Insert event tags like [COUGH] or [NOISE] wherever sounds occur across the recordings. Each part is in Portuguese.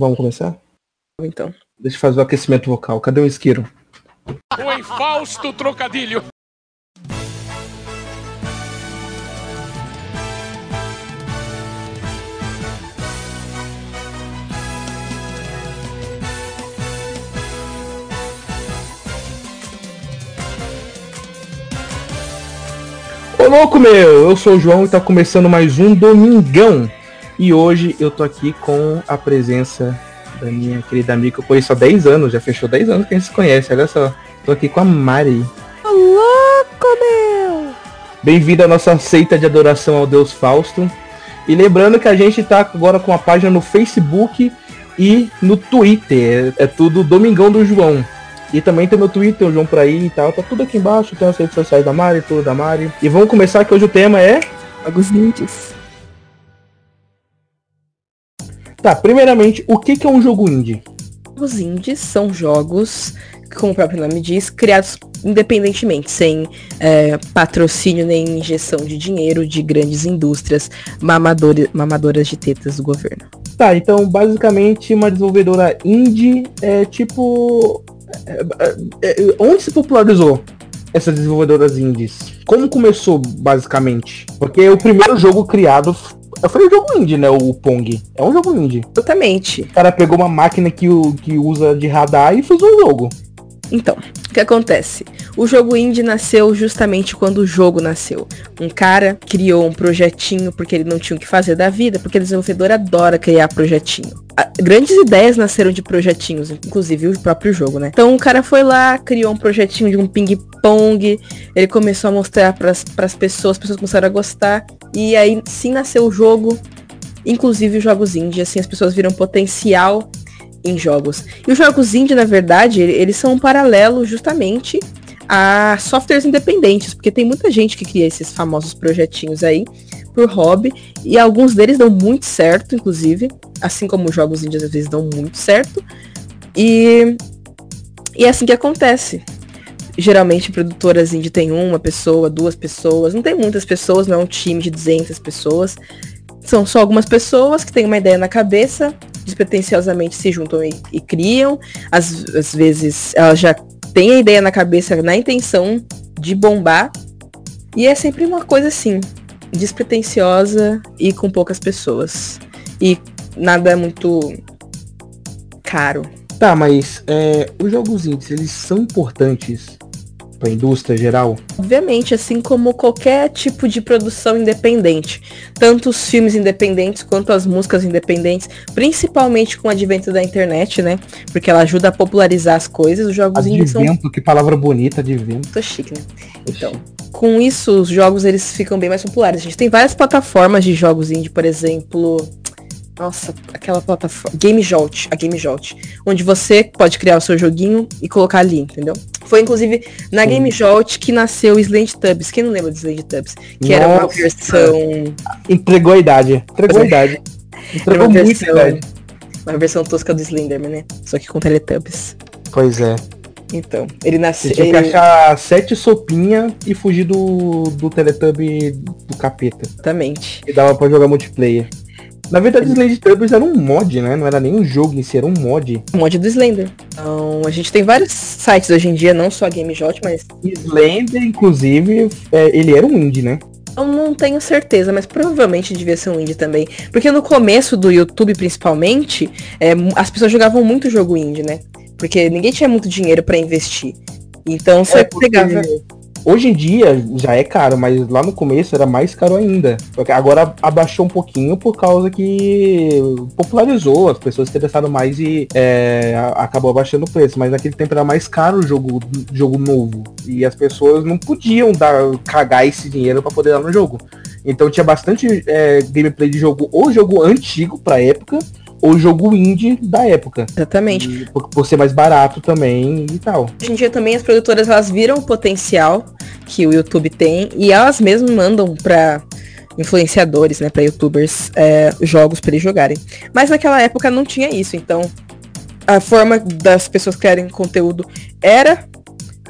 Vamos começar? Então. Deixa eu fazer o aquecimento vocal. Cadê o isqueiro? O infausto trocadilho. Ô louco meu, eu sou o João e tá começando mais um Domingão. E hoje eu tô aqui com a presença da minha querida amiga que eu conheço há 10 anos, já fechou 10 anos que a gente se conhece, olha só. Tô aqui com a Mari. Ô louco, meu! Bem-vindo à nossa seita de adoração ao Deus Fausto. E lembrando que a gente tá agora com a página no Facebook e no Twitter. É tudo Domingão do João. E também tem meu Twitter, o João por aí e tal. Tá tudo aqui embaixo, tem as redes sociais da Mari, tudo da Mari. E vamos começar que hoje o tema é. Jogos indies. Tá, primeiramente, o que, que é um jogo indie? Jogos indies são jogos, como o próprio nome diz, criados independentemente, sem é, patrocínio nem injeção de dinheiro de grandes indústrias mamadores, mamadoras de tetas do governo. Tá, então basicamente uma desenvolvedora indie é tipo. é, é, é, onde se popularizou essas desenvolvedoras indies? Como começou, basicamente? Porque o primeiro jogo criado foi um jogo indie, né? O Pong. É um jogo indie. Exatamente. O cara pegou uma máquina que, o, que usa de radar e fez um jogo. Então, o que acontece? O jogo indie nasceu justamente quando o jogo nasceu. Um cara criou um projetinho porque ele não tinha o que fazer da vida, porque o desenvolvedor adora criar projetinho. Grandes ideias nasceram de projetinhos, inclusive o próprio jogo, né? Então o cara foi lá, criou um projetinho de um ping-pong, ele começou a mostrar para as pessoas, as pessoas começaram a gostar, e aí sim nasceu o jogo, inclusive os jogos indie, assim as pessoas viram potencial em jogos. E os jogos indie, na verdade, ele- eles são um paralelo justamente a softwares independentes, porque tem muita gente que cria esses famosos projetinhos aí por hobby, e alguns deles dão muito certo, inclusive, assim como os jogos indies às vezes dão muito certo. E, e é assim que acontece. Geralmente, produtoras indie tem uma pessoa, duas pessoas, não tem muitas pessoas, não é um time de 200 pessoas. São só algumas pessoas que têm uma ideia na cabeça, despretensiosamente se juntam e, e criam. Às, às vezes elas já têm a ideia na cabeça, na intenção de bombar. E é sempre uma coisa assim, despretensiosa e com poucas pessoas. E nada muito caro. Tá, mas é, os jogos indies, eles são importantes pra indústria geral? Obviamente, assim como qualquer tipo de produção independente, tanto os filmes independentes quanto as músicas independentes, principalmente com o advento da internet, né? Porque ela ajuda a popularizar as coisas. Os jogos indies são Advento, que palavra bonita, advento. muito chique, né? Então, com isso, os jogos eles ficam bem mais populares. A gente tem várias plataformas de jogos indie, por exemplo. Nossa, aquela plataforma. Game Jolt, a Game Jolt. Onde você pode criar o seu joguinho e colocar ali, entendeu? Foi inclusive na Sim. Game Jolt que nasceu o Slade Tubs. Quem não lembra de Slade Tubs? Que era uma Nossa. versão. Entregou a idade. Entregou a idade. Era Entregou uma muito a versão. idade. Uma versão tosca do Slenderman, né? Só que com Teletubbies. Pois é. Então, ele Você nasceu. tinha que Ele... achar sete sopinhas e fugir do, do Teletubby do capeta. Exatamente. E dava pra jogar multiplayer. Na verdade, os Slade Tubbers era um mod, né? Não era nem um jogo em si, era um mod. O mod do Slender. Então, a gente tem vários sites hoje em dia, não só a Game Jolt, mas Slender, inclusive, é, ele era um indie, né? Eu não tenho certeza, mas provavelmente devia ser um indie também. Porque no começo do YouTube, principalmente, é, as pessoas jogavam muito jogo indie, né? Porque ninguém tinha muito dinheiro pra investir. Então você É, porque pegava. Hoje em dia já é caro, mas lá no começo era mais caro ainda. Agora abaixou um pouquinho por causa que popularizou, as pessoas se interessaram mais e é, acabou abaixando o preço. Mas naquele tempo era mais caro o jogo, jogo novo. E as pessoas não podiam dar, cagar esse dinheiro para poder dar no jogo. Então tinha bastante é, gameplay de jogo, ou jogo antigo pra época, ou jogo indie da época. Exatamente. E por, por ser mais barato também e tal. Hoje em dia também as produtoras elas viram o potencial que o YouTube tem e elas mesmas mandam pra influenciadores, né, para youtubers, é, jogos para eles jogarem. Mas naquela época não tinha isso, então a forma das pessoas criarem conteúdo era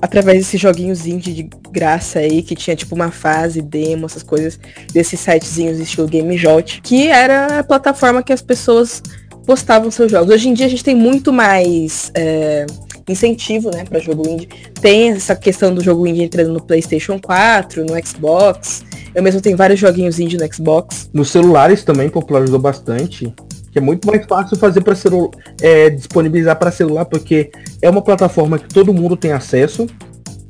através desses joguinhos indie de graça aí, que tinha tipo uma fase, demo, essas coisas, desses sitezinhos estilo Game Jolt, que era a plataforma que as pessoas postavam seus jogos. Hoje em dia a gente tem muito mais é, incentivo, né, para jogo indie. Tem essa questão do jogo indie entrando no PlayStation 4, no Xbox. Eu mesmo tenho vários joguinhos indie no Xbox. Nos celulares também popularizou bastante. Que é muito mais fácil fazer para celular, é, disponibilizar para celular, porque é uma plataforma que todo mundo tem acesso.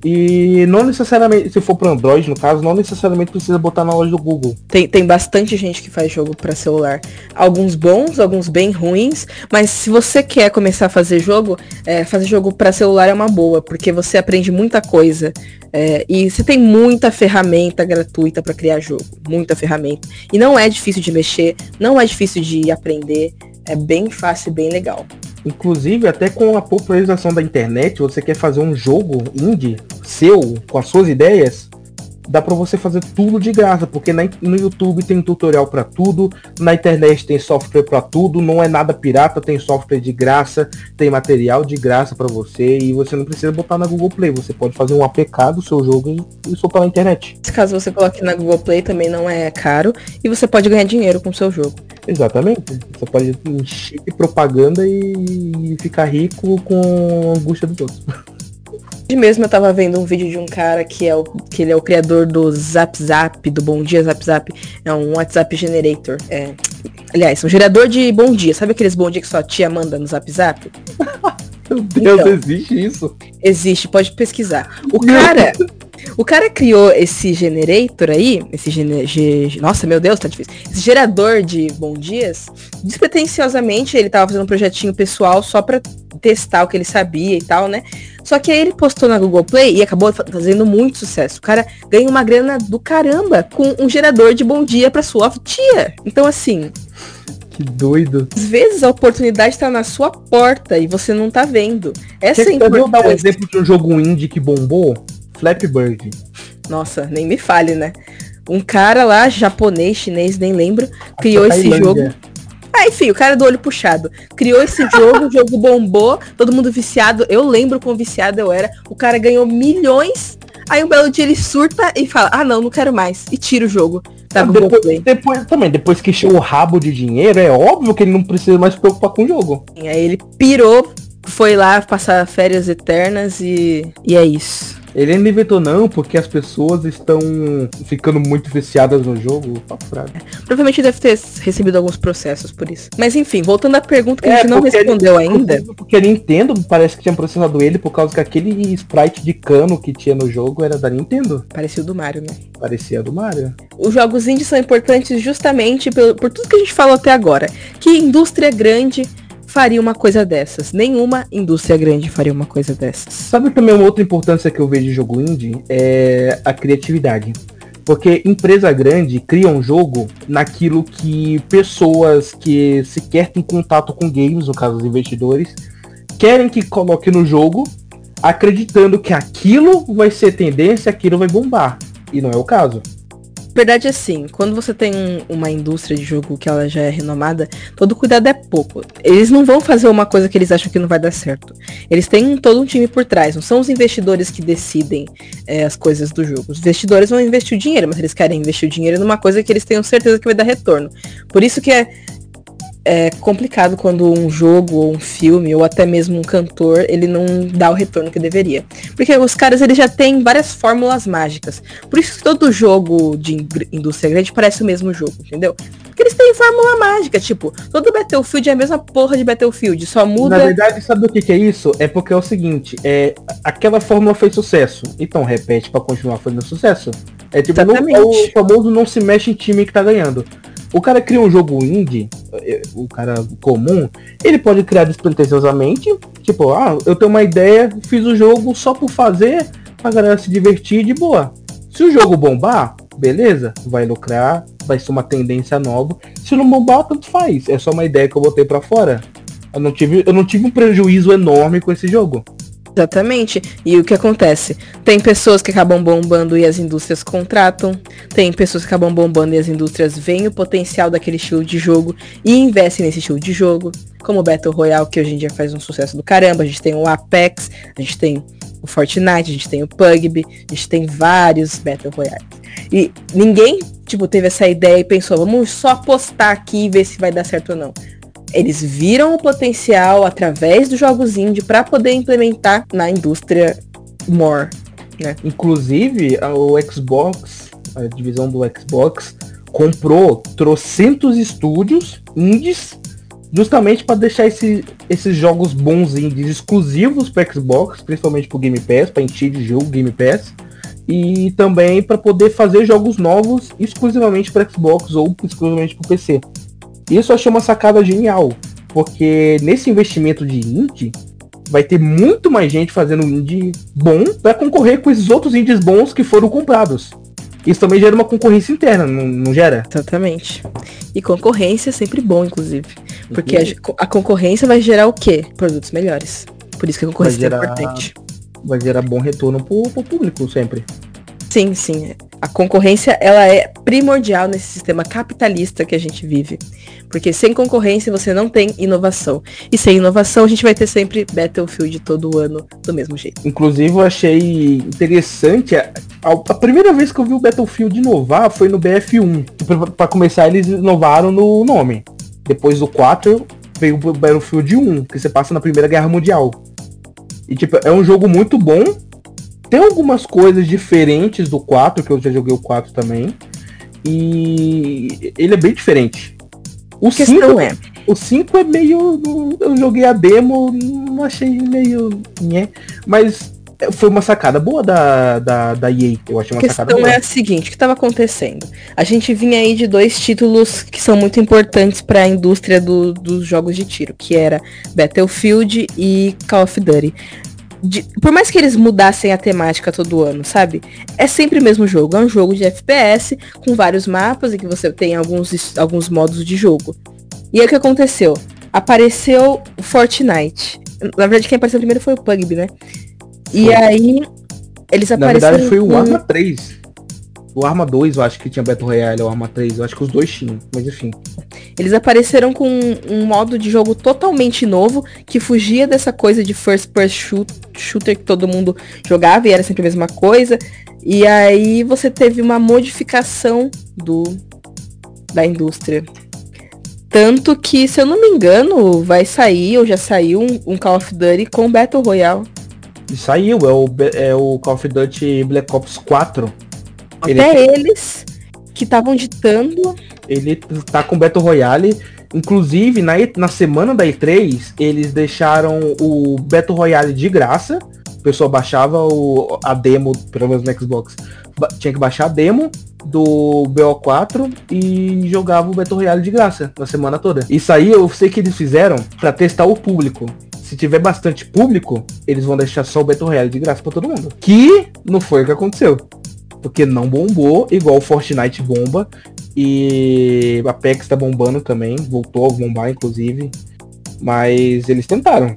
E não necessariamente, se for para Android, no caso, não necessariamente precisa botar na loja do Google. Tem, tem bastante gente que faz jogo para celular. Alguns bons, alguns bem ruins. Mas se você quer começar a fazer jogo, é, fazer jogo para celular é uma boa, porque você aprende muita coisa. É, e você tem muita ferramenta gratuita para criar jogo. Muita ferramenta. E não é difícil de mexer, não é difícil de aprender. É bem fácil e bem legal. Inclusive, até com a popularização da internet, você quer fazer um jogo indie seu, com as suas ideias, dá para você fazer tudo de graça, porque na, no YouTube tem tutorial para tudo, na internet tem software para tudo, não é nada pirata, tem software de graça, tem material de graça para você e você não precisa botar na Google Play, você pode fazer um APK do seu jogo e, e soltar na internet. Caso você coloque na Google Play também não é caro e você pode ganhar dinheiro com o seu jogo. Exatamente. Você pode encher de propaganda e ficar rico com a angústia dos outros. [LAUGHS] Hoje mesmo eu tava vendo um vídeo de um cara que é o que ele é o criador do Zap Zap, do Bom Dia Zap Zap, é um WhatsApp generator. É, aliás, um gerador de bom dia. Sabe aqueles bom dia que sua tia manda no Zap Zap? [LAUGHS] Meu Deus, então, existe isso? Existe, pode pesquisar. O cara, o cara criou esse generator aí, esse gene, ge, nossa, meu Deus, tá difícil. Esse gerador de bom dias, despretensiosamente ele tava fazendo um projetinho pessoal só para testar o que ele sabia e tal, né? Só que aí ele postou na Google Play e acabou fazendo muito sucesso. O cara ganha uma grana do caramba com um gerador de bom dia para sua tia. Então, assim. Que doido. Às vezes a oportunidade tá na sua porta e você não tá vendo. Essa Quer é a dar um exemplo de um jogo indie que bombou? Flappy Bird. Nossa, nem me fale, né? Um cara lá, japonês, chinês, nem lembro, criou esse jogo. Ah, enfim, o cara do olho puxado. Criou esse jogo, o jogo bombou, todo mundo viciado. Eu lembro quão viciado eu era. O cara ganhou milhões. Aí um belo dia ele surta e fala, ah não, não quero mais. E tira o jogo. Tá, depois, depois, também, depois que encheu o rabo de dinheiro, é óbvio que ele não precisa mais se preocupar com o jogo. E aí ele pirou, foi lá passar férias eternas e, e é isso. Ele ainda inventou não, porque as pessoas estão ficando muito viciadas no jogo. Provavelmente deve ter recebido alguns processos por isso. Mas enfim, voltando à pergunta que é, a gente não respondeu ele, ainda. Porque a Nintendo parece que tinha processado ele por causa que aquele sprite de cano que tinha no jogo era da Nintendo. Parecia o do Mario, né? Parecia do Mario. Os jogos indies são importantes justamente por, por tudo que a gente falou até agora. Que indústria grande faria uma coisa dessas. Nenhuma indústria grande faria uma coisa dessas. Sabe também uma outra importância que eu vejo de jogo indie? É a criatividade. Porque empresa grande cria um jogo naquilo que pessoas que sequer têm contato com games, no caso os investidores, querem que coloque no jogo, acreditando que aquilo vai ser tendência, aquilo vai bombar. E não é o caso verdade é assim, quando você tem uma indústria de jogo que ela já é renomada, todo cuidado é pouco. Eles não vão fazer uma coisa que eles acham que não vai dar certo. Eles têm todo um time por trás, não são os investidores que decidem é, as coisas do jogo. Os investidores vão investir o dinheiro, mas eles querem investir o dinheiro numa coisa que eles tenham certeza que vai dar retorno. Por isso que é é complicado quando um jogo ou um filme ou até mesmo um cantor ele não dá o retorno que deveria. Porque os caras eles já têm várias fórmulas mágicas. Por isso que todo jogo de indústria grande parece o mesmo jogo, entendeu? Porque eles têm fórmula mágica, tipo, todo Battlefield é a mesma porra de Battlefield, só muda. Na verdade, sabe o que, que é isso? É porque é o seguinte, é aquela fórmula fez sucesso, então repete para continuar fazendo sucesso. É tipo, não, o famoso não se mexe em time que tá ganhando. O cara cria um jogo indie, é, o cara comum, ele pode criar despretensiosamente, tipo, ah, eu tenho uma ideia, fiz o jogo só por fazer, pra galera se divertir de boa. Se o jogo bombar, beleza, vai lucrar, vai ser uma tendência nova. Se não bombar, tanto faz. É só uma ideia que eu botei para fora. Eu não tive, eu não tive um prejuízo enorme com esse jogo. Exatamente. E o que acontece? Tem pessoas que acabam bombando e as indústrias contratam. Tem pessoas que acabam bombando e as indústrias veem o potencial daquele estilo de jogo e investem nesse estilo de jogo. Como o Battle Royale, que hoje em dia faz um sucesso do caramba. A gente tem o Apex, a gente tem o Fortnite, a gente tem o PUBG, a gente tem vários Battle Royale. E ninguém, tipo, teve essa ideia e pensou, vamos só apostar aqui e ver se vai dar certo ou não. Eles viram o potencial através dos jogos indie para poder implementar na indústria more, né? Inclusive, o Xbox, a divisão do Xbox, comprou trocentos estúdios indies justamente para deixar esse, esses jogos bons indies exclusivos para Xbox, principalmente para o Game Pass, para encher de jogo Game Pass, e também para poder fazer jogos novos exclusivamente para Xbox ou exclusivamente para PC. Isso eu achei uma sacada genial, porque nesse investimento de indie vai ter muito mais gente fazendo indie bom para concorrer com esses outros indies bons que foram comprados. Isso também gera uma concorrência interna, não, não gera? Exatamente. E concorrência é sempre bom, inclusive. Porque uhum. a, a, concorrência vai gerar o quê? Produtos melhores. Por isso que a concorrência gerar, é importante. Vai gerar bom retorno pro, pro público sempre. Sim, sim. A concorrência ela é primordial nesse sistema capitalista que a gente vive. Porque sem concorrência você não tem inovação. E sem inovação a gente vai ter sempre Battlefield todo ano do mesmo jeito. Inclusive eu achei interessante. A, a primeira vez que eu vi o Battlefield inovar foi no BF1. Para começar, eles inovaram no nome. Depois do 4 veio o Battlefield 1, que você passa na Primeira Guerra Mundial. E tipo, é um jogo muito bom tem algumas coisas diferentes do 4, que eu já joguei o 4 também. E ele é bem diferente. O 5 é. O 5 é meio. Eu joguei a demo, não achei meio. Né? Mas foi uma sacada boa da, da, da EA. Eu achei uma sacada boa. A questão é a seguinte, o que estava acontecendo? A gente vinha aí de dois títulos que são muito importantes para a indústria do, dos jogos de tiro, que era Battlefield e Call of Duty de, por mais que eles mudassem a temática todo ano, sabe? É sempre o mesmo jogo. É um jogo de FPS com vários mapas e que você tem alguns, alguns modos de jogo. E aí o que aconteceu? Apareceu o Fortnite. Na verdade, quem apareceu primeiro foi o Pugby, né? E aí eles apareceram. Na verdade, foi o Arma 3. O Arma 2, eu acho que tinha Battle Royale, o Arma 3, eu acho que os dois tinham, mas enfim. Eles apareceram com um, modo de jogo totalmente novo, que fugia dessa coisa de first person shooter que todo mundo jogava e era sempre a mesma coisa. E aí você teve uma modificação do da indústria. Tanto que, se eu não me engano, vai sair, ou já saiu, um, um Call of Duty com Battle Royale. Saiu, é o, é o Call of Duty Black Ops 4 até ele... eles que estavam ditando. Ele tá com Battle Royale. Inclusive, na, na semana da E3, eles deixaram o Battle Royale de graça. O pessoal baixava o, a demo, pelo menos no Xbox. Tinha que baixar a demo do BO4 e jogava o Battle Royale de graça na semana toda. Isso aí eu sei que eles fizeram para testar o público. Se tiver bastante público, eles vão deixar só o Battle Royale de graça para todo mundo. Que não foi o que aconteceu porque não bombou, igual o Fortnite bomba. E a Apex tá bombando também, voltou a bombar, inclusive. Mas eles tentaram.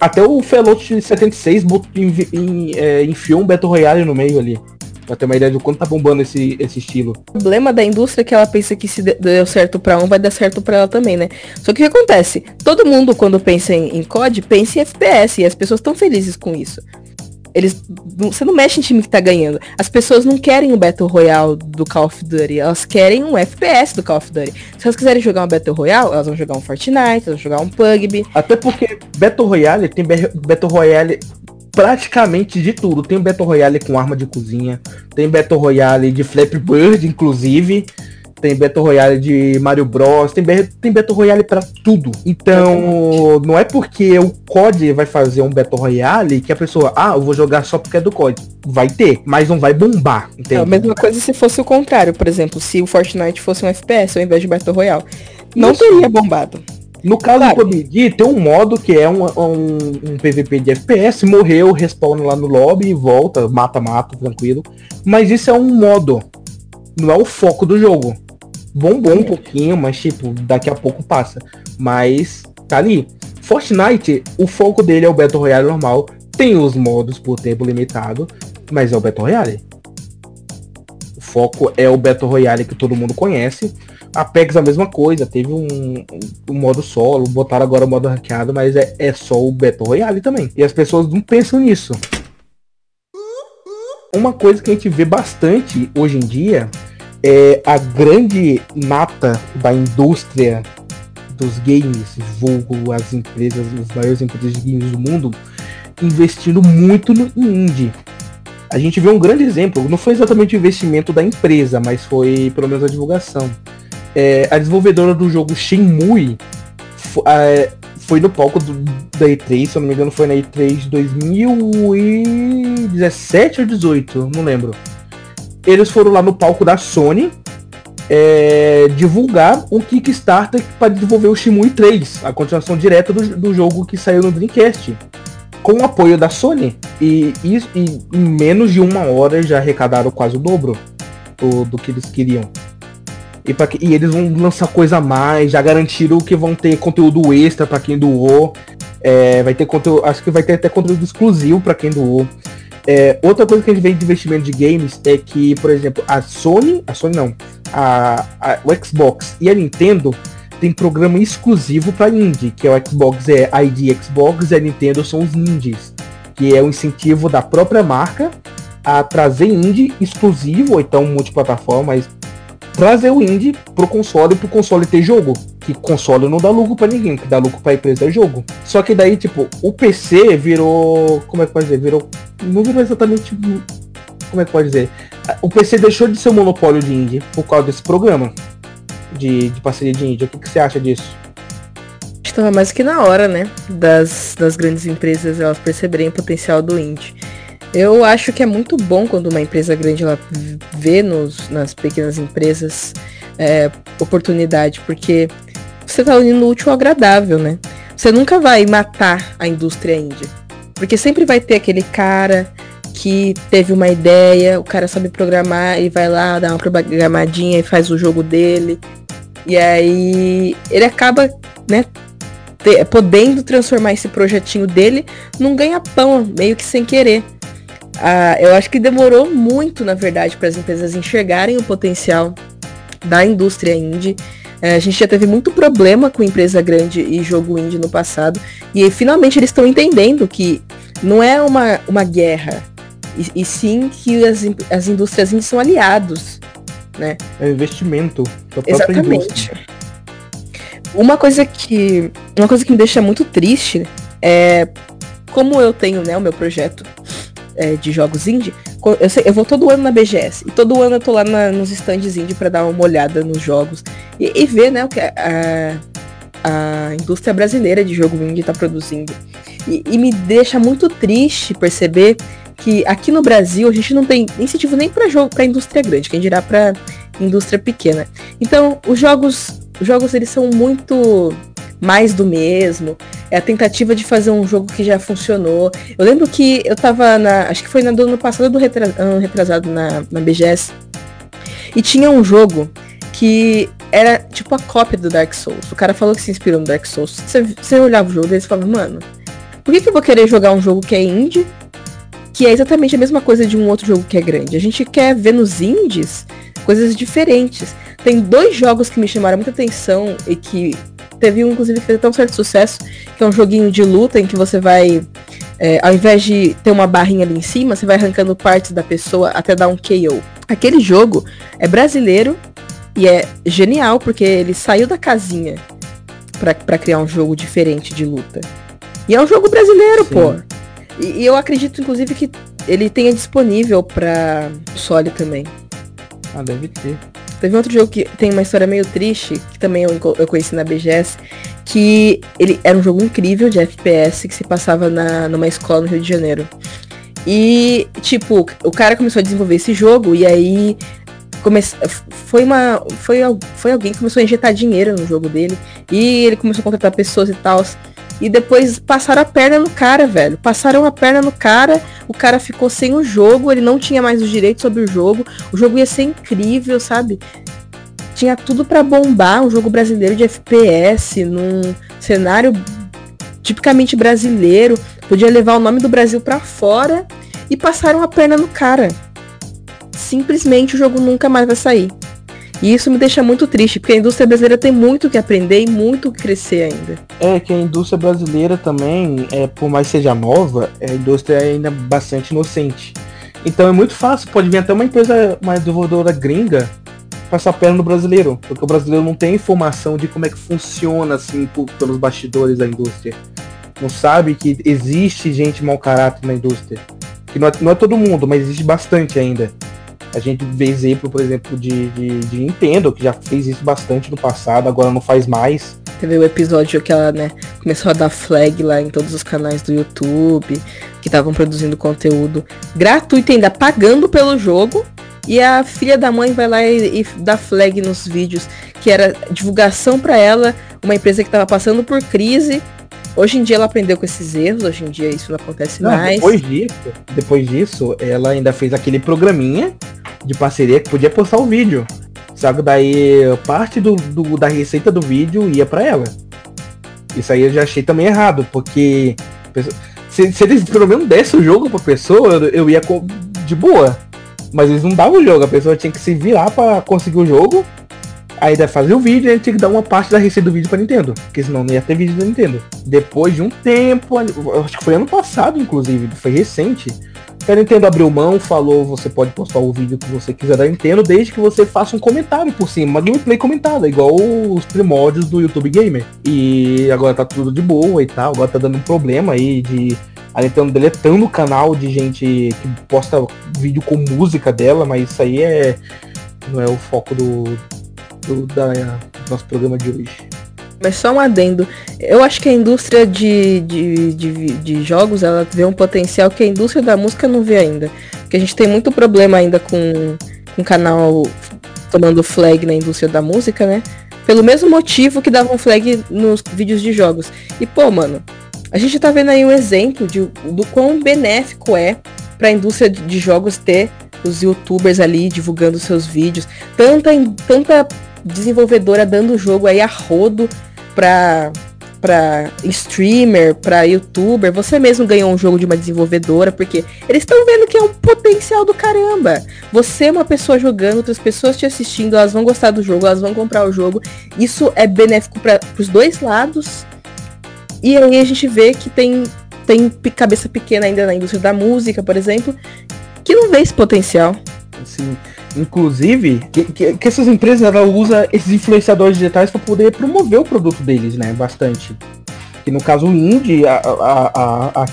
Até o Felot 76 é, enfiou um Battle Royale no meio ali. Pra ter uma ideia de quanto tá bombando esse, esse estilo. O problema da indústria é que ela pensa que se deu certo para um, vai dar certo para ela também, né? Só que o que acontece? Todo mundo, quando pensa em, em COD, pensa em FPS, e as pessoas estão felizes com isso. Eles, você não mexe em time que tá ganhando. As pessoas não querem o Battle Royale do Call of Duty, elas querem um FPS do Call of Duty. Se elas quiserem jogar um Battle Royale, elas vão jogar um Fortnite, elas vão jogar um PUBG. Até porque Battle Royale tem Battle Royale praticamente de tudo. Tem Battle Royale com arma de cozinha, tem Battle Royale de Flappy Bird, inclusive tem Battle Royale de Mario Bros, tem, tem Battle Royale para tudo. Então, não é porque o COD vai fazer um Battle Royale que a pessoa, ah, eu vou jogar só porque é do COD. Vai ter, mas não vai bombar, entende? É a mesma coisa se fosse o contrário, por exemplo, se o Fortnite fosse um FPS ao invés de Battle Royale. Não Isso. teria bombado. No caso claro. do PUBG, tem um modo que é um, um, um, PVP de FPS, morreu, respawn lá no lobby e volta, mata-mata, tranquilo. Mas isso é um modo, não é o foco do jogo bombou um pouquinho, mas tipo, daqui a pouco passa. Mas tá ali. Fortnite, o foco dele é o Battle Royale normal. Tem os modos por tempo limitado, mas é o Battle Royale. O foco é o Battle Royale que todo mundo conhece. Apex a mesma coisa, teve um, um, modo solo, botaram agora o modo hackeado, mas é, é só o Battle Royale também. E as pessoas não pensam nisso. Uma coisa que a gente vê bastante hoje em dia é a grande nata da indústria dos games, vulgo as empresas, as maiores empresas de games do mundo, investindo muito no indie. A gente vê um grande exemplo, não foi exatamente o investimento da empresa, mas foi pelo menos a divulgação. É, a desenvolvedora do jogo Shenmue é, foi no palco do, da E3, se eu não me engano foi na E3 de 2017 ou 18, não lembro. Eles foram lá no palco da Sony é, divulgar um Kickstarter para desenvolver o Shimui 3, a continuação direta do, do jogo que saiu no Dreamcast. Com o apoio da Sony. E, e, e em menos de uma hora já arrecadaram quase o dobro do, do que eles queriam. E, pra, e eles vão lançar coisa a mais, já garantiram que vão ter conteúdo extra para quem doou. É, vai ter conteúdo, acho que vai ter até conteúdo exclusivo para quem doou. É, outra coisa que a gente vê de investimento de games é que, por exemplo, a Sony, a Sony não, a, a, o Xbox e a Nintendo tem programa exclusivo para indie, que é o Xbox é ID Xbox e a Nintendo são os indies, que é o incentivo da própria marca a trazer indie exclusivo ou então multiplataforma, mas trazer o indie pro console pro console ter jogo. Que console não dá lucro para ninguém, que dá lucro pra empresa é jogo. Só que daí, tipo, o PC virou. Como é que pode dizer? Virou. Não virou exatamente. Como é que pode dizer? O PC deixou de ser um monopólio de indie por causa desse programa de, de parceria de indie. O que, que você acha disso? Estava mais que na hora, né? Das, das grandes empresas elas perceberem o potencial do indie. Eu acho que é muito bom quando uma empresa grande ela vê nos, nas pequenas empresas é, oportunidade, porque você está unindo o útil ao agradável, né? Você nunca vai matar a indústria índia. Porque sempre vai ter aquele cara que teve uma ideia, o cara sabe programar e vai lá, dá uma programadinha e faz o jogo dele. E aí ele acaba, né, podendo transformar esse projetinho dele num ganha-pão, meio que sem querer. Ah, eu acho que demorou muito, na verdade, para as empresas enxergarem o potencial da indústria indie. É, a gente já teve muito problema com empresa grande e jogo indie no passado. E finalmente eles estão entendendo que não é uma, uma guerra, e, e sim que as, as indústrias indies são aliados. Né? É investimento. Exatamente. Uma coisa que. Uma coisa que me deixa muito triste é como eu tenho né, o meu projeto é, de jogos indie, eu, sei, eu vou todo ano na BGS. E todo ano eu tô lá na, nos stands indie pra dar uma olhada nos jogos. E, e ver, né, o que a, a indústria brasileira de jogo indie tá produzindo. E, e, me deixa muito triste perceber que aqui no Brasil a gente não tem incentivo nem para jogo para indústria grande, quem dirá para indústria pequena. Então, os jogos, os jogos eles são muito mais do mesmo. É a tentativa de fazer um jogo que já funcionou. Eu lembro que eu tava na. Acho que foi no ano passado do ano retrasado na, na BGS. E tinha um jogo que era tipo a cópia do Dark Souls. O cara falou que se inspirou no Dark Souls. Você, você olhava o jogo dele e falava, mano, por que, que eu vou querer jogar um jogo que é indie? Que é exatamente a mesma coisa de um outro jogo que é grande. A gente quer ver nos indies coisas diferentes. Tem dois jogos que me chamaram muita atenção e que Teve um, inclusive, que fez tão certo sucesso, que é um joguinho de luta em que você vai, é, ao invés de ter uma barrinha ali em cima, você vai arrancando partes da pessoa até dar um KO. Aquele jogo é brasileiro e é genial, porque ele saiu da casinha para criar um jogo diferente de luta. E é um jogo brasileiro, Sim. pô. E, e, eu acredito, inclusive, que ele tenha disponível para Soli também. Ah, deve ter. Teve outro jogo que tem uma história meio triste, que também eu, eu conheci na BGS, que ele era um jogo incrível de FPS que se passava na, numa escola no Rio de Janeiro. E, tipo, o cara começou a desenvolver esse jogo e aí come... foi uma foi, foi alguém que começou a injetar dinheiro no jogo dele e ele começou a contratar pessoas e tal. E depois passaram a perna no cara, velho. Passaram a perna no cara, o cara ficou sem o jogo, ele não tinha mais os direitos sobre o jogo. O jogo ia ser incrível, sabe? Tinha tudo para bombar, um jogo brasileiro de FPS, num cenário tipicamente brasileiro, podia levar o nome do Brasil para fora e passaram a perna no cara. Simplesmente o jogo nunca mais vai sair. E isso me deixa muito triste, porque a indústria brasileira tem muito que aprender e muito que crescer ainda. É que a indústria brasileira também, é, por mais seja nova, é, a indústria é ainda bastante inocente. Então é muito fácil, pode vir até uma empresa, uma desenvolvedora gringa, passar perna no brasileiro, porque o brasileiro não tem informação de como é que funciona assim por, pelos bastidores da indústria. Não sabe que existe gente mau caráter na indústria. Que não é, não é todo mundo, mas existe bastante ainda. A gente vê exemplo, por exemplo, de, de, de Nintendo, que já fez isso bastante no passado, agora não faz mais. Teve o episódio que ela, né, começou a dar flag lá em todos os canais do YouTube, que estavam produzindo conteúdo gratuito, ainda pagando pelo jogo. E a filha da mãe vai lá e, e dá flag nos vídeos, que era divulgação para ela, uma empresa que estava passando por crise. Hoje em dia ela aprendeu com esses erros, hoje em dia isso não acontece não, mais. Depois disso, depois disso, ela ainda fez aquele programinha de parceria que podia postar o vídeo. Sabe, daí parte do, do da receita do vídeo ia para ela. Isso aí eu já achei também errado, porque se, se eles pelo menos dessem o jogo pra pessoa, eu, eu ia de boa. Mas eles não davam o jogo, a pessoa tinha que se virar para conseguir o jogo. Aí deve fazer o vídeo e gente tinha que dar uma parte da receita do vídeo pra Nintendo. Porque senão não ia ter vídeo da Nintendo. Depois de um tempo, acho que foi ano passado, inclusive, foi recente a Nintendo abriu mão, falou você pode postar o vídeo que você quiser da Nintendo, desde que você faça um comentário por cima, uma gameplay comentada, igual os primórdios do YouTube Gamer. E agora tá tudo de boa e tal, agora tá dando um problema aí de a Nintendo deletando o canal de gente que posta vídeo com música dela, mas isso aí é não é o foco do, do, da, do nosso programa de hoje. Mas só um adendo. Eu acho que a indústria de, de, de, de, jogos, ela vê um potencial que a indústria da música não vê ainda. Porque a gente tem muito problema ainda com, com canal tomando flag na indústria da música, né? Pelo mesmo motivo que davam flag nos vídeos de jogos. E, pô, mano, a gente tá vendo aí um exemplo de, do quão benéfico é pra indústria de jogos ter os youtubers ali divulgando seus vídeos. Tanta, tanta desenvolvedora dando o jogo aí a rodo para para streamer, para youtuber, você mesmo ganhou um jogo de uma desenvolvedora, porque eles estão vendo que é um potencial do caramba. Você é uma pessoa jogando, outras pessoas te assistindo, elas vão gostar do jogo, elas vão comprar o jogo. Isso é benéfico para os dois lados. E aí a gente vê que tem tem cabeça pequena ainda na indústria da música, por exemplo, que não vê esse potencial. Sim. Inclusive, que, que, que essas empresas ela usa esses influenciadores digitais para poder promover o produto deles, né? Bastante. Que no caso o Indie, a, a, a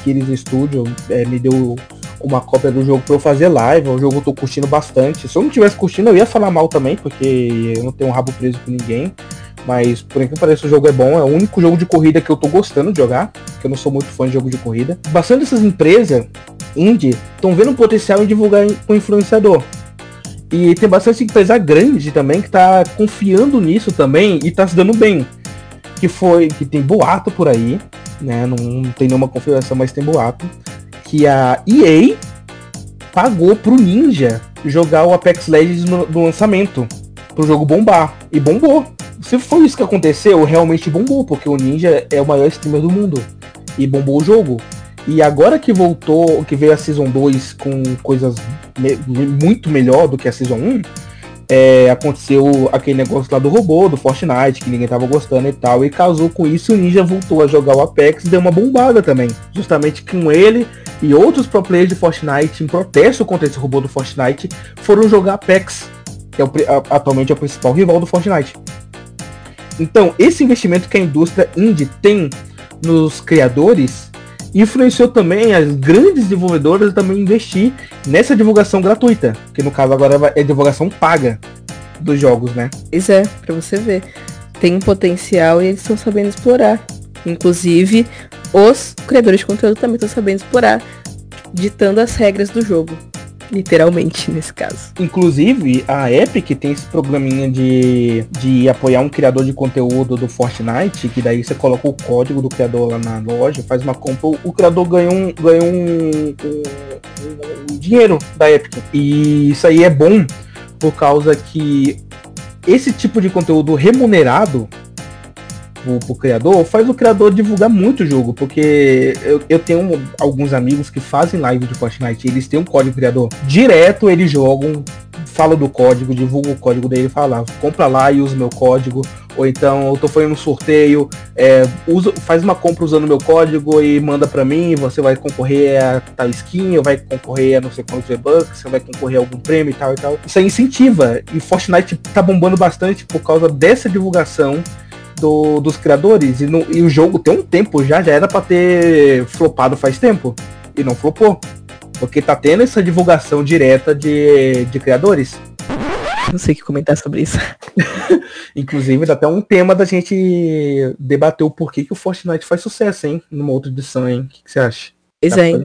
é, me deu uma cópia do jogo para eu fazer live. O jogo eu tô curtindo bastante. Se eu não tivesse curtindo, eu ia falar mal também, porque eu não tenho um rabo preso com ninguém. Mas por enquanto parece o jogo é bom. É o único jogo de corrida que eu tô gostando de jogar. Que eu não sou muito fã de jogo de corrida. Bastante dessas empresas indie estão vendo um potencial em divulgar com influenciador. E tem bastante empresa grande também que tá confiando nisso também e tá se dando bem. Que foi, que tem boato por aí, né? Não, não tem nenhuma confirmação, mas tem boato. Que a EA pagou pro Ninja jogar o Apex Legends no, no lançamento. Pro jogo bombar. E bombou. Se foi isso que aconteceu, realmente bombou, porque o Ninja é o maior streamer do mundo. E bombou o jogo. E agora que voltou, que veio a Season 2 com coisas me muito melhor do que a Season 1, é, aconteceu aquele negócio lá do robô, do Fortnite, que ninguém tava gostando e tal, e casou com isso o Ninja voltou a jogar o Apex e deu uma bombada também. Justamente com ele e outros pro players de Fortnite, em protesto contra esse robô do Fortnite, foram jogar Apex, que é o, atualmente é o principal rival do Fortnite. Então, esse investimento que a indústria indie tem nos criadores influenciou também as grandes desenvolvedoras também investir nessa divulgação gratuita, que no caso agora é divulgação paga dos jogos, né? Isso é, para você ver. Tem um potencial e eles estão sabendo explorar. Inclusive, os criadores de conteúdo também estão sabendo explorar, ditando as regras do jogo. Literalmente, nesse caso. Inclusive, a Epic tem esse programinha de, de apoiar um criador de conteúdo do Fortnite, que daí você coloca o código do criador lá na loja, faz uma compra, o criador ganha um, ganha um, um, um dinheiro da Epic. E isso aí é bom por causa que esse tipo de conteúdo remunerado pro, pro, criador, faz o criador divulgar muito o jogo, porque eu, eu tenho alguns amigos que fazem live de Fortnite, eles têm um código criador direto, eles jogam, fala do código, divulga o código dele, fala, compra lá e usa meu código, Ou então eu tô fazendo um sorteio, é, usa, faz uma compra usando meu código e manda para mim, você vai concorrer a tal skin, vai concorrer a não sei quantos V-Bucks, você vai concorrer a algum prêmio e tal e tal. Isso aí incentiva. E Fortnite tá bombando bastante por causa dessa divulgação do, dos criadores. E, no, e, o jogo tem um tempo já, já era para ter flopado faz tempo. E não flopou. Porque tá tendo essa divulgação direta de, de criadores. Não sei o que comentar sobre isso. [LAUGHS] Inclusive, dá até um tema da gente debater o porquê que o Fortnite faz sucesso, hein? Numa outra edição, hein? O que, que você acha? Pois é,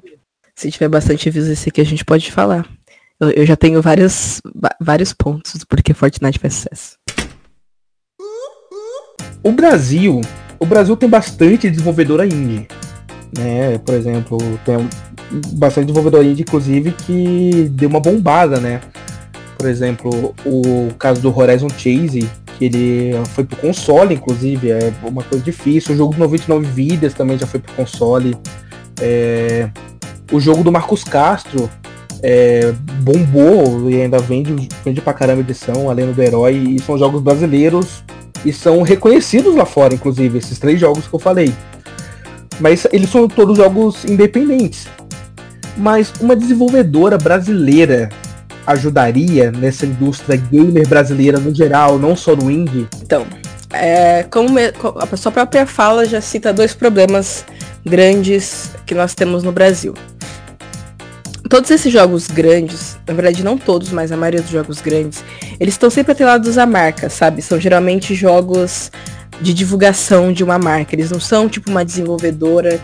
Se tiver bastante views esse aqui, a gente pode falar. Eu, eu já tenho vários, vários pontos do porquê Fortnite faz sucesso. O Brasil, o Brasil tem bastante desenvolvedora indie. Né? Por exemplo, tem bastante desenvolvedora indie, inclusive, que deu uma bombada, né? por exemplo, o caso do Horizon Chase, que ele foi pro console, inclusive, é uma coisa difícil. O jogo do 99 Vidas também já foi pro console. É... O jogo do Marcos Castro é... bombou e ainda vende, vende pra caramba edição, além do herói, e são jogos brasileiros e são reconhecidos lá fora, inclusive, esses três jogos que eu falei. Mas eles são todos jogos independentes. Mas uma desenvolvedora brasileira ajudaria nessa indústria gamer brasileira no geral, não só no indie? Então, é, como a sua própria fala já cita dois problemas grandes que nós temos no Brasil. Todos esses jogos grandes, na verdade não todos, mas a maioria dos jogos grandes, eles estão sempre atrelados à marca, sabe? São geralmente jogos de divulgação de uma marca. Eles não são tipo uma desenvolvedora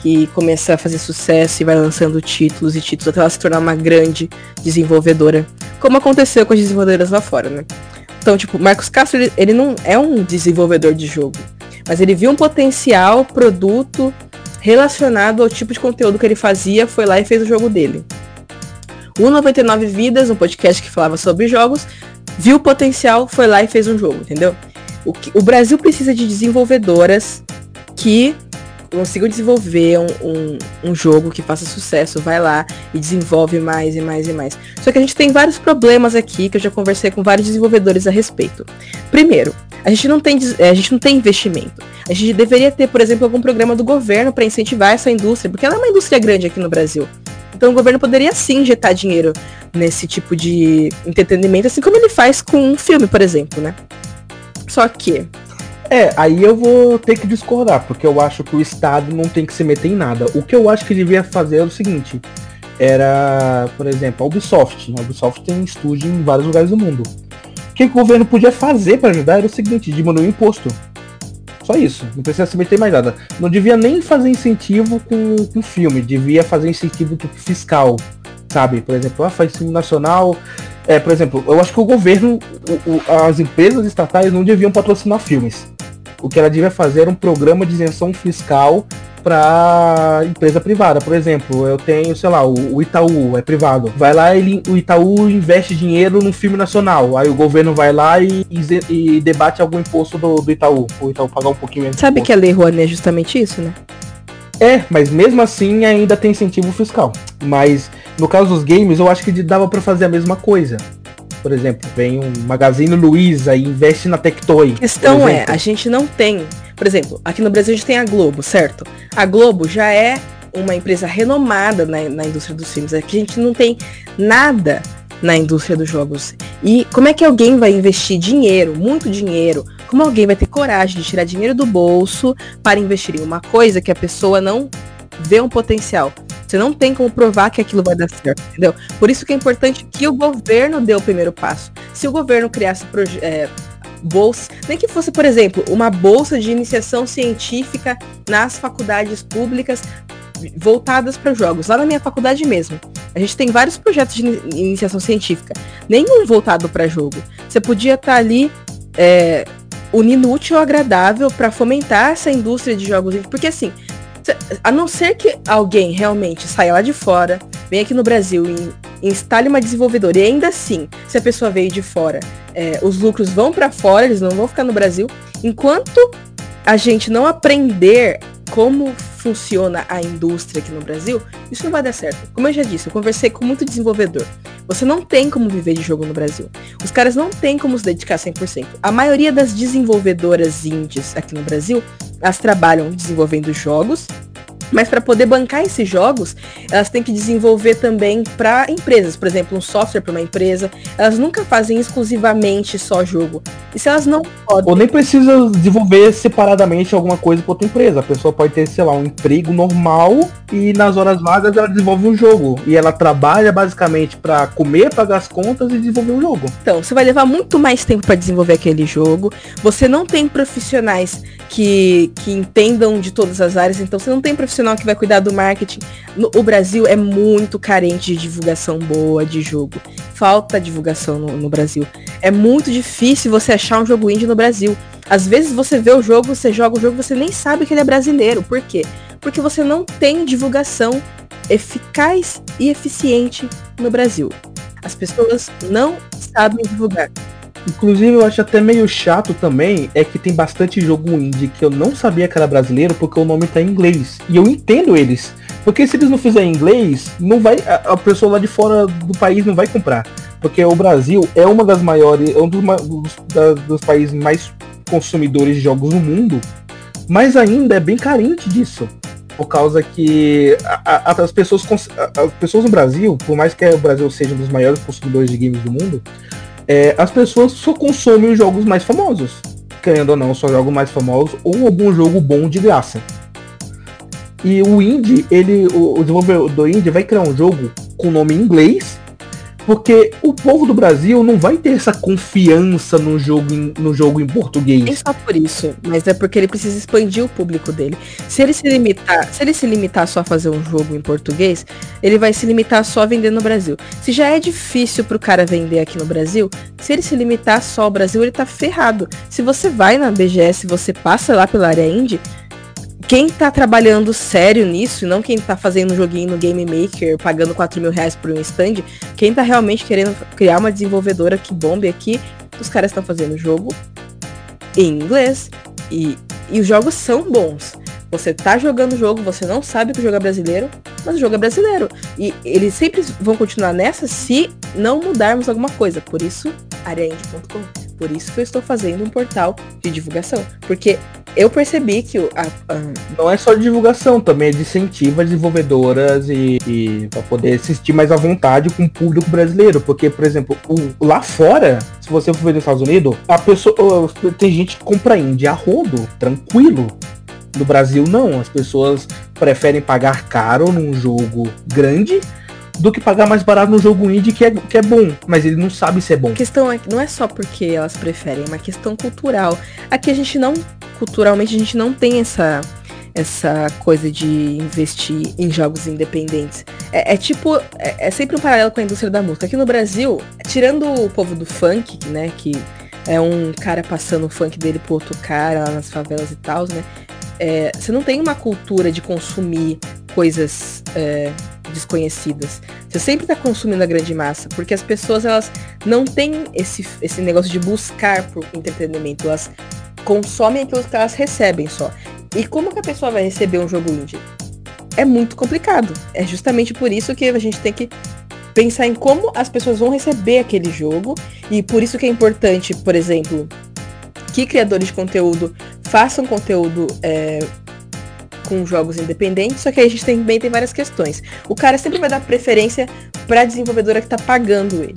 que começa a fazer sucesso e vai lançando títulos e títulos até ela se tornar uma grande desenvolvedora, como aconteceu com as desenvolvedoras lá fora, né? Então, tipo, Marcos Castro, ele, ele não é um desenvolvedor de jogo, mas ele viu um potencial produto relacionado ao tipo de conteúdo que ele fazia, foi lá e fez o jogo dele. O 99 Vidas, um podcast que falava sobre jogos, viu o potencial, foi lá e fez um jogo, entendeu? O, que, o Brasil precisa de desenvolvedoras que consigam desenvolver um, um, um, jogo que faça sucesso, vai lá e desenvolve mais e mais e mais. Só que a gente tem vários problemas aqui que eu já conversei com vários desenvolvedores a respeito. Primeiro, a gente não tem, a gente não tem investimento. A gente deveria ter, por exemplo, algum programa do governo para incentivar essa indústria, porque ela é uma indústria grande aqui no Brasil. Então o governo poderia sim injetar dinheiro nesse tipo de entretenimento, assim como ele faz com um filme, por exemplo, né? Só que é, aí eu vou ter que discordar, porque eu acho que o Estado não tem que se meter em nada. O que eu acho que devia fazer é o seguinte: era, por exemplo, a Ubisoft. A Ubisoft tem estúdio em vários lugares do mundo. O que o governo podia fazer para ajudar era o seguinte: diminuir o imposto. Só isso, não precisa se meter mais nada. Não devia nem fazer incentivo com, com filme, devia fazer incentivo fiscal, sabe? Por exemplo, ah, faz filme nacional. É, por exemplo, eu acho que o governo, o, o, as empresas estatais não deviam patrocinar filmes o que ela devia fazer era um programa de isenção fiscal para empresa privada. Por exemplo, eu tenho, sei lá, o, Itaú é privado. Vai lá ele, o Itaú investe dinheiro num filme nacional. Aí o governo vai lá e, e, e debate algum imposto do, do Itaú. O Itaú pagar um pouquinho menos. Sabe que a Lei Rouanet é justamente isso, né? É, mas mesmo assim ainda tem incentivo fiscal. Mas no caso dos games, eu acho que dava para fazer a mesma coisa por exemplo, vem um Magazine Luiza e investe na Tectoy. A questão é, a gente não tem, por exemplo, aqui no Brasil a gente tem a Globo, certo? A Globo já é uma empresa renomada na, na indústria dos filmes. Aqui a gente não tem nada na indústria dos jogos. E como é que alguém vai investir dinheiro, muito dinheiro? Como alguém vai ter coragem de tirar dinheiro do bolso para investir em uma coisa que a pessoa não vê um potencial? Você não tem como provar que aquilo vai dar certo, entendeu? Por isso que é importante que o governo dê o primeiro passo. Se o governo criasse é, bolsa, nem que fosse, por exemplo, uma bolsa de iniciação científica nas faculdades públicas voltadas para jogos, lá na minha faculdade mesmo. A gente tem vários projetos de iniciação científica, nenhum voltado para jogo. Você podia estar tá ali é, unindo útil ao agradável para fomentar essa indústria de jogos, porque assim, a não ser que alguém realmente saia lá de fora, venha aqui no Brasil e instale uma desenvolvedora, e ainda assim, se a pessoa veio de fora, é, os lucros vão para fora, eles não vão ficar no Brasil. Enquanto a gente não aprender como funciona a indústria aqui no Brasil, isso não vai dar certo. Como eu já disse, eu conversei com muito desenvolvedor. Você não tem como viver de jogo no Brasil. Os caras não têm como se dedicar 100%. A maioria das desenvolvedoras indies aqui no Brasil, elas trabalham desenvolvendo jogos mas para poder bancar esses jogos, elas têm que desenvolver também para empresas, por exemplo, um software para uma empresa. Elas nunca fazem exclusivamente só jogo. E se elas não podem. Ou nem precisa desenvolver separadamente alguma coisa para outra empresa. A pessoa pode ter, sei lá, um emprego normal e nas horas vagas ela desenvolve um jogo. E ela trabalha basicamente para comer, pagar as contas e desenvolver um jogo. Então, você vai levar muito mais tempo para desenvolver aquele jogo. Você não tem profissionais que, que entendam de todas as áreas, então você não tem profissional que vai cuidar do marketing. No, o Brasil é muito carente de divulgação boa de jogo. Falta divulgação no, no Brasil. É muito difícil você achar um jogo indie no Brasil. Às vezes você vê o jogo, você joga o jogo, você nem sabe que ele é brasileiro. Por quê? Porque você não tem divulgação eficaz e eficiente no Brasil. As pessoas não sabem divulgar. Inclusive, eu acho até meio chato também é que tem bastante jogo indie que eu não sabia que era brasileiro porque o nome tá em inglês. E eu entendo eles. Porque se eles não fizerem inglês, não vai a, pessoa lá de fora do país não vai comprar. Porque o Brasil é uma das maiores, é um dos, dos, da, dos países mais consumidores de jogos no mundo, mas ainda é bem carente disso. Por causa que a, a, as, pessoas, as pessoas no Brasil, por mais que o Brasil seja um dos maiores consumidores de games do mundo, é, as pessoas só consomem os jogos mais famosos. Querendo ou não, só jogos mais famosos ou algum jogo bom de graça. E o indie, ele, o, o desenvolvedor do indie vai criar um jogo com nome em inglês porque o povo do Brasil não vai ter essa confiança no jogo em, no jogo em português. Nem só por isso, mas é porque ele precisa expandir o público dele. Se ele se limitar, se ele se limitar só a fazer um jogo em português, ele vai se limitar só a vender no Brasil. Se já é difícil pro cara vender aqui no Brasil, se ele se limitar só ao Brasil, ele tá ferrado. Se você vai na BGS, você passa lá pela área indie, quem tá trabalhando sério nisso, e não quem tá fazendo um joguinho no Game Maker, pagando 4 mil reais por um stand, quem tá realmente querendo criar uma desenvolvedora que bombe aqui, os caras estão fazendo jogo em inglês. E, e os jogos são bons. Você tá jogando o jogo, você não sabe que o jogo é brasileiro, mas o jogo é brasileiro. E eles sempre vão continuar nessa se não mudarmos alguma coisa. Por isso, areaindie.com. Por isso que eu estou fazendo um portal de divulgação. Porque eu percebi que o, a, a... não é só de divulgação, também é de incentivo às desenvolvedoras e, e para poder assistir mais à vontade com o público brasileiro. Porque, por exemplo, o, lá fora, se você for ver nos Estados Unidos, a pessoa tem gente que compra indie a rodo, tranquilo. No Brasil não, as pessoas preferem pagar caro num jogo grande do que pagar mais barato no jogo indie que é, que é bom, mas ele não sabe se é bom. A questão é não é só porque elas preferem, é uma questão cultural. Aqui a gente não, culturalmente, a gente não tem essa essa coisa de investir em jogos independentes. É, é tipo, é, é, sempre um paralelo com a indústria da música. Aqui no Brasil, tirando o povo do funk, né, que é um cara passando o funk dele pro outro cara lá nas favelas e tal, né, é, você não tem uma cultura de consumir coisas é, desconhecidas. Você sempre está consumindo a grande massa, porque as pessoas elas não têm esse, esse negócio de buscar por entretenimento, elas consomem aquilo que elas recebem só. E como que a pessoa vai receber um jogo indie? É muito complicado. É justamente por isso que a gente tem que pensar em como as pessoas vão receber aquele jogo e por isso que é importante, por exemplo, que criadores de conteúdo façam conteúdo é, com jogos independentes, só que aí a gente também tem várias questões. O cara sempre vai dar preferência para a desenvolvedora que está pagando ele.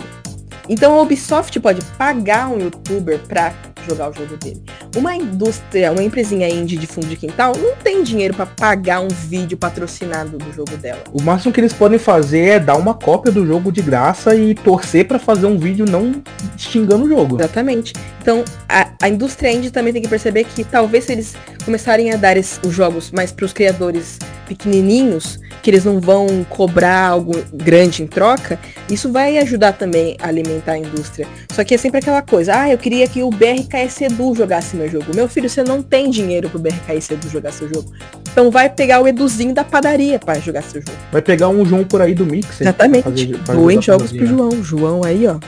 Então a Ubisoft pode pagar um youtuber para jogar o jogo dele. Uma indústria, uma empresinha indie de fundo de quintal não tem dinheiro para pagar um vídeo patrocinado do jogo dela. O máximo que eles podem fazer é dar uma cópia do jogo de graça e torcer para fazer um vídeo não xingando o jogo. Exatamente. Então a, a indústria indie também tem que perceber que talvez se eles começarem a dar os jogos mais para os criadores pequenininhos, que eles não vão cobrar algo grande em troca, isso vai ajudar também a alimentar a indústria. Só que é sempre aquela coisa, ah, eu queria que o BRKS Edu jogasse meu jogo. Meu filho, você não tem dinheiro pro BRKS Edu jogar seu jogo. Então vai pegar o Eduzinho da padaria para jogar seu jogo. Vai pegar um João por aí do Mix. Exatamente. Doem jogos pro João. João aí, ó.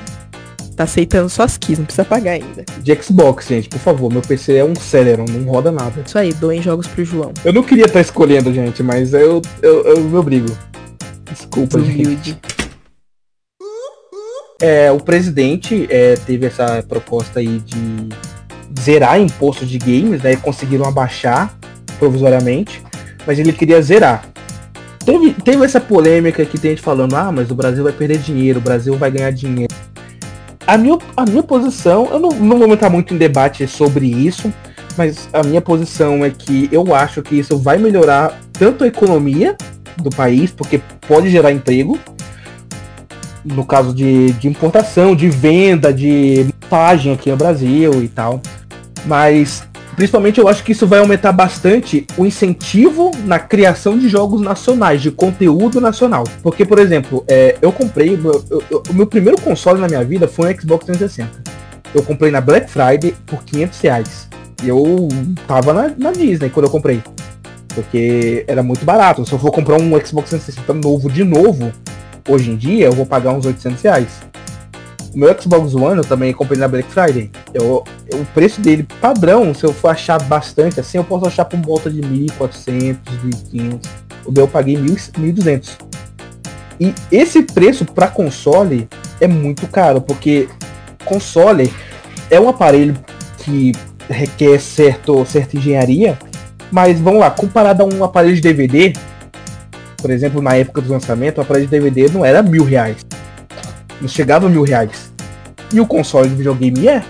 Tá aceitando só as keys, não precisa pagar ainda. De Xbox, gente, por favor. Meu PC é um Celeron, não roda nada. Isso aí, doem jogos pro João. Eu não queria estar tá escolhendo, gente, mas eu, eu, eu me obrigo. Desculpa, gente. é, o presidente é, teve essa proposta aí de zerar imposto de games, né? Conseguiram abaixar provisoriamente, mas ele queria zerar. Teve, teve essa polêmica que tem gente falando, ah, mas o Brasil vai perder dinheiro, o Brasil vai ganhar dinheiro. A minha, a minha posição, eu não, não vou entrar muito em debate sobre isso, mas a minha posição é que eu acho que isso vai melhorar tanto a economia do país, porque pode gerar emprego, no caso de, de importação, de venda, de montagem aqui no Brasil e tal. Mas principalmente eu acho que isso vai aumentar bastante o incentivo na criação de jogos nacionais, de conteúdo nacional. Porque, por exemplo, é, eu comprei. O meu primeiro console na minha vida foi um Xbox 360. Eu comprei na Black Friday por 500 reais. Eu tava na, na Disney quando eu comprei. Porque era muito barato. Se eu for comprar um Xbox 360 novo de novo, hoje em dia, eu vou pagar uns 800 reais. O meu Xbox One eu também comprei na Black Friday. Eu, eu, o preço dele padrão, se eu for achar bastante assim, eu posso achar por volta de 1.400, 1.500. O meu eu paguei 1.200. E esse preço para console é muito caro, porque console é um aparelho que requer certo, certa engenharia, mas vamos lá, comparado a um aparelho de DVD, por exemplo, na época do lançamento, o aparelho de DVD não era mil reais. Não chegava a mil reais. E o console de videogame é.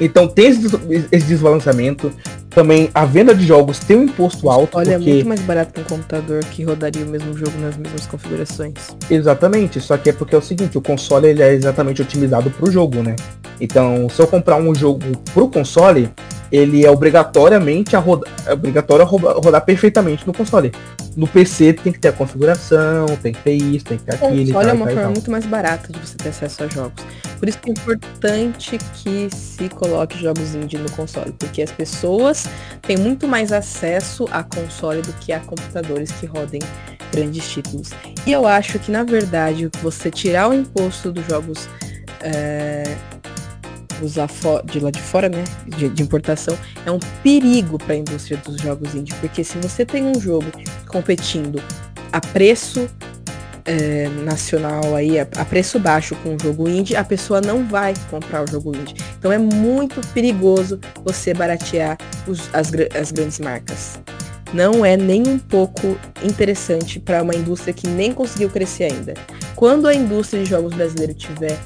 Então tem esse, esse desbalanceamento. Também a venda de jogos tem um imposto alto. Olha, porque... é muito mais barato que um computador que rodaria o mesmo jogo nas mesmas configurações. Exatamente, só que é porque é o seguinte, o console ele é exatamente otimizado para o jogo, né? Então, se eu comprar um jogo pro console, ele é obrigatoriamente a rodar, é obrigatório a rodar, rodar, perfeitamente no console. No PC tem que ter a configuração, tem que ter isso, tem que ter aquilo. O console é uma forma muito mais barata de você ter acesso a jogos. Por isso que é importante que se coloque jogos indie no console, porque as pessoas têm muito mais acesso a console do que a computadores que rodem grandes títulos. E eu acho que, na verdade, você tirar o imposto dos jogos é, usar de lá de fora, né, de, de importação, é um perigo para a indústria dos jogos indie, porque se você tem um jogo competindo a preço é, nacional aí, a, a, preço baixo com o jogo indie, a pessoa não vai comprar o jogo indie. Então é muito perigoso você baratear os, as, as grandes marcas. Não é nem um pouco interessante para uma indústria que nem conseguiu crescer ainda. Quando a indústria de jogos brasileiro tiver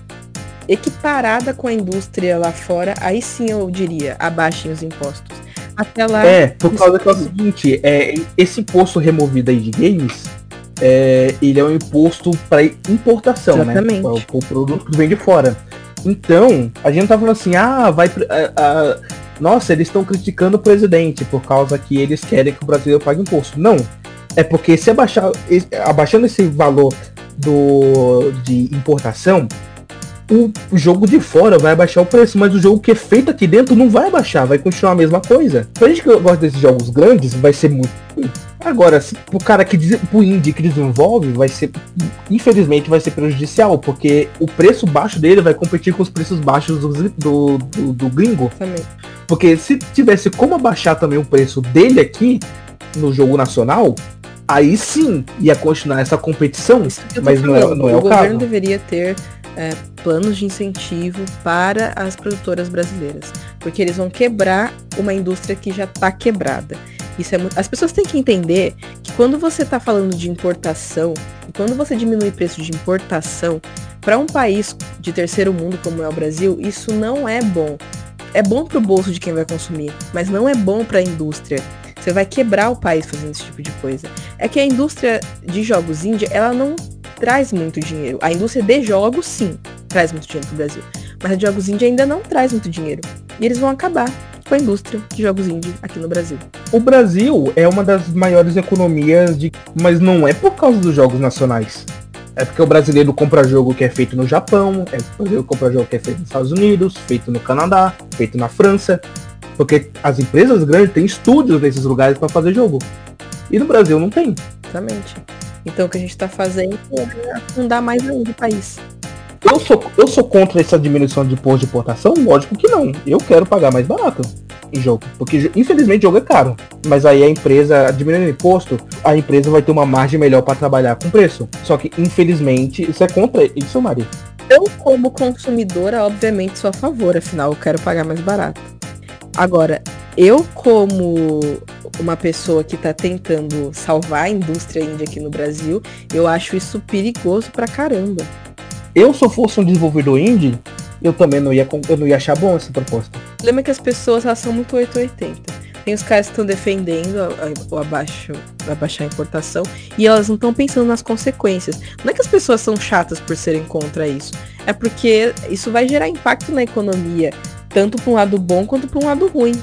equiparada com a indústria lá fora, aí sim eu diria, abaixem os impostos. Até lá. É, por causa que é o seguinte, é, esse imposto removido aí de games, é, ele é um imposto para importação, né? Exatamente. né? O, o produto que vem de fora. Então, a gente tá falando assim, ah, vai. nossa, eles estão criticando o presidente por causa que eles querem que o brasileiro pague imposto. Não. É porque se abaixar, abaixando esse valor do, de importação, o jogo de fora vai abaixar o preço, mas o jogo que é feito aqui dentro não vai abaixar, vai continuar a mesma coisa. Pra gente que gosta desses jogos grandes, vai ser muito ruim. Agora, pro cara que pro indie que desenvolve, vai ser. Infelizmente vai ser prejudicial, porque o preço baixo dele vai competir com os preços baixos do, do, do, do gringo. Também. Porque se tivesse como abaixar também o preço dele aqui, no jogo nacional, aí sim ia continuar essa competição, mas não é, não é o, o caso. O governo deveria ter é, planos de incentivo para as produtoras brasileiras, porque eles vão quebrar uma indústria que já está quebrada. Isso é muito... As pessoas têm que entender que quando você está falando de importação, quando você diminui o preço de importação para um país de terceiro mundo como é o Brasil, isso não é bom. É bom para o bolso de quem vai consumir, mas não é bom para a indústria. Você vai quebrar o país fazendo esse tipo de coisa. É que a indústria de jogos índia, ela não traz muito dinheiro. A indústria de jogos, sim, traz muito dinheiro pro Brasil. Mas a de jogos indie ainda não traz muito dinheiro. E eles vão acabar com a indústria de jogos indie aqui no Brasil. O Brasil é uma das maiores economias de. Mas não é por causa dos jogos nacionais. É porque o brasileiro compra jogo que é feito no Japão, é o brasileiro compra jogo que é feito nos Estados Unidos, feito no Canadá, feito na França. Porque as empresas grandes têm estúdios nesses lugares para fazer jogo. E no Brasil não tem. Exatamente. Então o que a gente está fazendo é afundar mais ainda o país. Eu sou, eu sou contra essa diminuição de imposto de importação? Lógico que não. Eu quero pagar mais barato em jogo. Porque infelizmente jogo é caro. Mas aí a empresa, diminuindo o imposto, a empresa vai ter uma margem melhor para trabalhar com preço. Só que infelizmente isso é contra isso, Mari. Eu, como consumidora, obviamente sou a favor, afinal eu quero pagar mais barato. Agora, eu como uma pessoa que tá tentando salvar a indústria indie aqui no Brasil, eu acho isso perigoso pra caramba. Eu, se eu fosse um desenvolvedor indie, eu também não ia, eu não ia achar bom essa proposta. O problema é que as pessoas elas são muito 880. Tem os caras que estão defendendo o abaixo, abaixar a importação e elas não estão pensando nas consequências. Não é que as pessoas são chatas por serem contra isso, é porque isso vai gerar impacto na economia, tanto para um lado bom quanto para um lado ruim.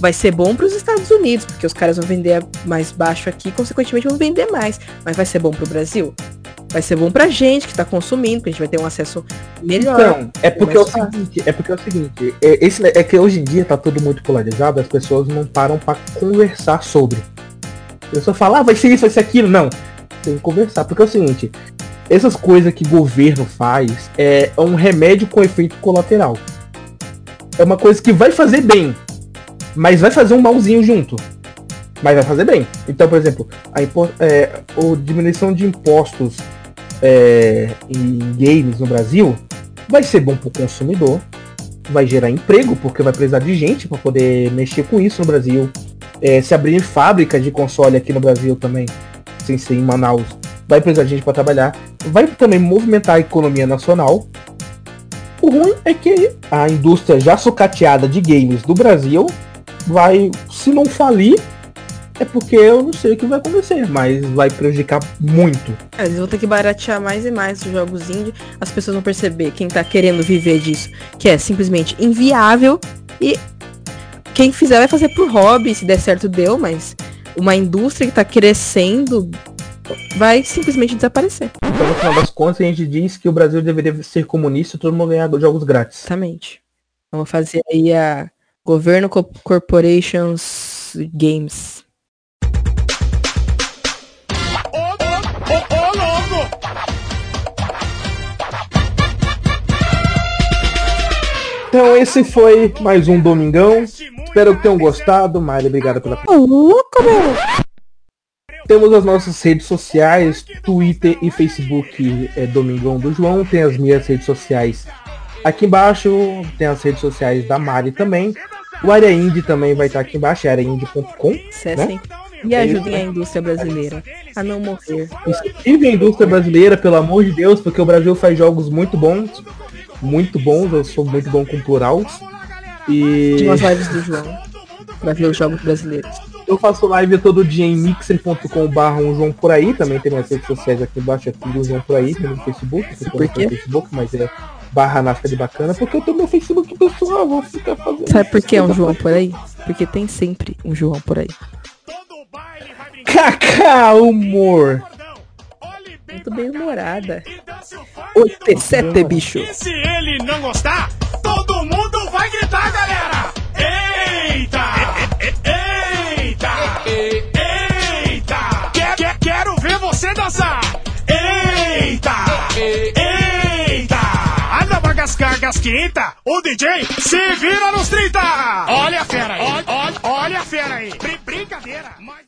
Vai ser bom para os Estados Unidos, porque os caras vão vender mais baixo aqui, consequentemente vão vender mais. Mas vai ser bom para o Brasil? Vai ser bom pra gente que tá consumindo, porque a gente vai ter um acesso melhor. Então, é porque é o seguinte, é porque é o seguinte, é, esse, é que hoje em dia tá tudo muito polarizado, as pessoas não param para conversar sobre. A pessoa fala, ah, vai ser isso, vai ser aquilo. Não. Tem que conversar, porque é o seguinte, essas coisas que governo faz é um remédio com efeito colateral. É uma coisa que vai fazer bem, mas vai fazer um malzinho junto mas vai fazer bem. Então, por exemplo, a, é, a diminuição de impostos é, em games no Brasil vai ser bom para o consumidor, vai gerar emprego, porque vai precisar de gente para poder mexer com isso no Brasil. É, se abrir fábrica de console aqui no Brasil também, sem ser em Manaus, vai precisar de gente para trabalhar. Vai também movimentar a economia nacional. O ruim é que a indústria já sucateada de games do Brasil vai, se não falir, é porque eu não sei o que vai acontecer, mas vai prejudicar muito. É, eles vão ter que baratear mais e mais os jogos indie. As pessoas vão perceber, quem tá querendo viver disso, que é simplesmente inviável. E quem fizer vai fazer por hobby, se der certo deu, mas uma indústria que tá crescendo vai simplesmente desaparecer. Então, no final das contas, a gente diz que o Brasil deveria ser comunista e todo mundo ganhar jogos grátis. Exatamente. Vamos fazer aí a Governo Corporations Games. Então esse foi mais um Domingão. Espero que tenham gostado. Mari, obrigado pela. Louco, meu! Temos as nossas redes sociais, Twitter e Facebook é Domingão do João. Tem as minhas redes sociais aqui embaixo. Tem as redes sociais da Mari também. O Área Indie também vai estar aqui embaixo, areaindie.com. Né? E ajudem a indústria brasileira a não morrer. Incentive a indústria brasileira, pelo amor de Deus, porque o Brasil faz jogos muito bons muito bons, eu sou muito bom com plural. E. Tem umas lives do João. Pra ver os jogos brasileiros. Eu faço live todo dia em mixer.com.br um João por aí. Também tem minhas redes sociais aqui embaixo, aqui do João por aí, tem no Facebook. Por quê? Facebook, mas é barra nasca de bacana, porque eu tenho meu Facebook pessoal, vou ficar fazendo. Sabe por que é um João por aí? Porque tem sempre um João por aí. Kaká, humor! Muito bem humorada. Oitecete, bicho. E se ele não gostar, todo mundo vai gritar, galera! Eita! Eita! Eita! Quer, quer, quero ver você dançar! Eita! Eita! Anda pra cascar, o DJ se vira nos 30! Olha a fera aí! Olha, olha, olha a fera aí! Brincadeira! Mas...